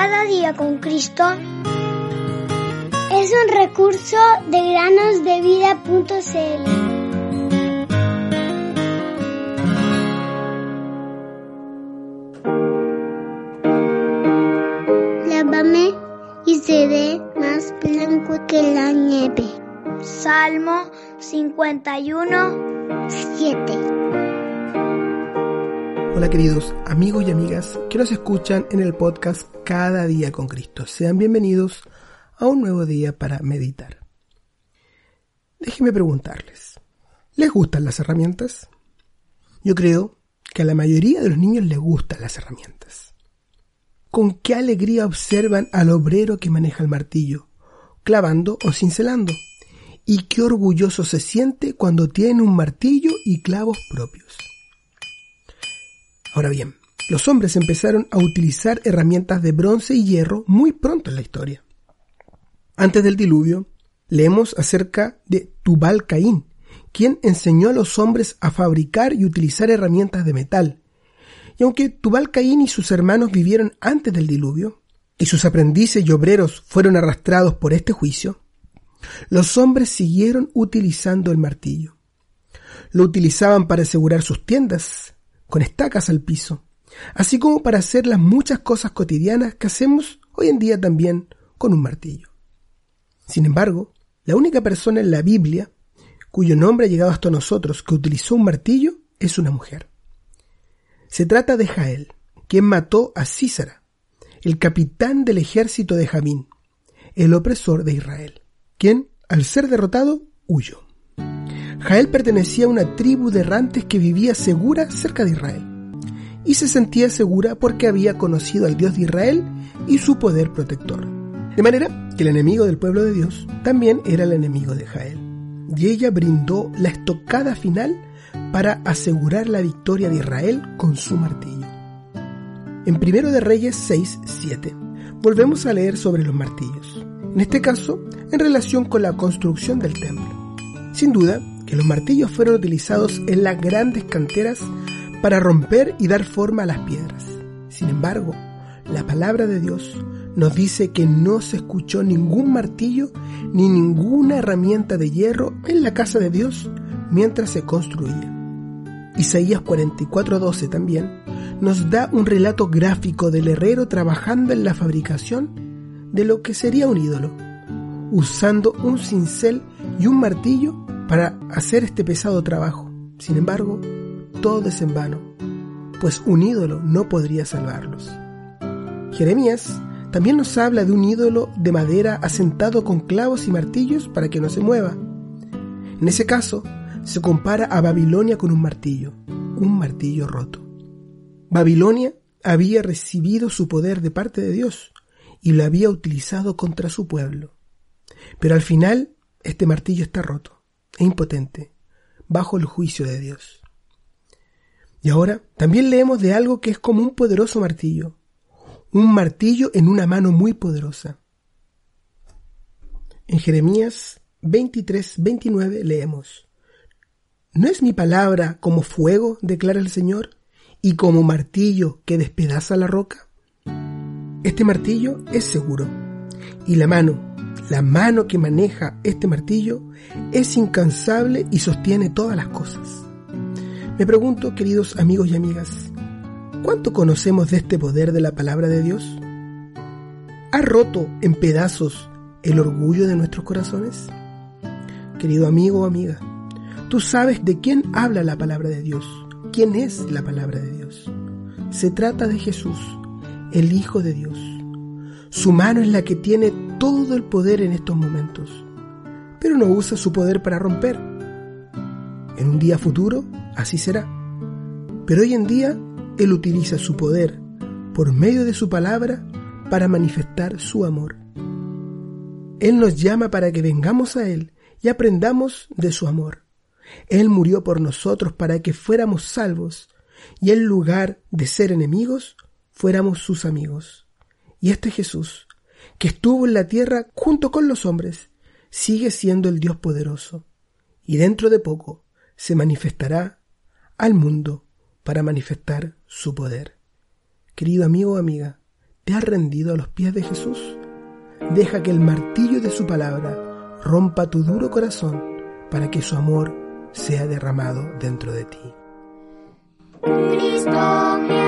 Cada día con Cristo es un recurso de granosdevida.cl. Lávame y seré más blanco que la nieve. Salmo 51, 7. Hola queridos amigos y amigas que nos escuchan en el podcast Cada día con Cristo. Sean bienvenidos a un nuevo día para meditar. Déjenme preguntarles, ¿les gustan las herramientas? Yo creo que a la mayoría de los niños les gustan las herramientas. ¿Con qué alegría observan al obrero que maneja el martillo, clavando o cincelando? Y qué orgulloso se siente cuando tiene un martillo y clavos propios. Ahora bien, los hombres empezaron a utilizar herramientas de bronce y hierro muy pronto en la historia. Antes del diluvio, leemos acerca de Tubal Caín, quien enseñó a los hombres a fabricar y utilizar herramientas de metal. Y aunque Tubal Caín y sus hermanos vivieron antes del diluvio, y sus aprendices y obreros fueron arrastrados por este juicio, los hombres siguieron utilizando el martillo. Lo utilizaban para asegurar sus tiendas, con estacas al piso, así como para hacer las muchas cosas cotidianas que hacemos hoy en día también con un martillo. Sin embargo, la única persona en la Biblia cuyo nombre ha llegado hasta nosotros que utilizó un martillo es una mujer. Se trata de Jael, quien mató a Císara, el capitán del ejército de Jamín, el opresor de Israel, quien, al ser derrotado, huyó. Jael pertenecía a una tribu de errantes que vivía segura cerca de Israel. Y se sentía segura porque había conocido al Dios de Israel y su poder protector. De manera que el enemigo del pueblo de Dios también era el enemigo de Jael. Y ella brindó la estocada final para asegurar la victoria de Israel con su martillo. En 1 de Reyes 6, 7, volvemos a leer sobre los martillos. En este caso, en relación con la construcción del templo. Sin duda, que los martillos fueron utilizados en las grandes canteras para romper y dar forma a las piedras. Sin embargo, la palabra de Dios nos dice que no se escuchó ningún martillo ni ninguna herramienta de hierro en la casa de Dios mientras se construía. Isaías 44:12 también nos da un relato gráfico del herrero trabajando en la fabricación de lo que sería un ídolo, usando un cincel y un martillo para hacer este pesado trabajo. Sin embargo, todo es en vano, pues un ídolo no podría salvarlos. Jeremías también nos habla de un ídolo de madera asentado con clavos y martillos para que no se mueva. En ese caso, se compara a Babilonia con un martillo, un martillo roto. Babilonia había recibido su poder de parte de Dios y lo había utilizado contra su pueblo. Pero al final, este martillo está roto e impotente bajo el juicio de Dios. Y ahora también leemos de algo que es como un poderoso martillo, un martillo en una mano muy poderosa. En Jeremías 23, 29 leemos, ¿No es mi palabra como fuego, declara el Señor, y como martillo que despedaza la roca? Este martillo es seguro, y la mano la mano que maneja este martillo es incansable y sostiene todas las cosas. Me pregunto, queridos amigos y amigas, ¿cuánto conocemos de este poder de la palabra de Dios? ¿Ha roto en pedazos el orgullo de nuestros corazones? Querido amigo o amiga, tú sabes de quién habla la palabra de Dios, quién es la palabra de Dios. Se trata de Jesús, el Hijo de Dios. Su mano es la que tiene todo el poder en estos momentos, pero no usa su poder para romper. En un día futuro, así será. Pero hoy en día, Él utiliza su poder por medio de su palabra para manifestar su amor. Él nos llama para que vengamos a Él y aprendamos de su amor. Él murió por nosotros para que fuéramos salvos y en lugar de ser enemigos, fuéramos sus amigos. Y este Jesús que estuvo en la tierra junto con los hombres, sigue siendo el Dios poderoso, y dentro de poco se manifestará al mundo para manifestar su poder. Querido amigo o amiga, ¿Te has rendido a los pies de Jesús? Deja que el martillo de su palabra rompa tu duro corazón para que su amor sea derramado dentro de ti. Cristo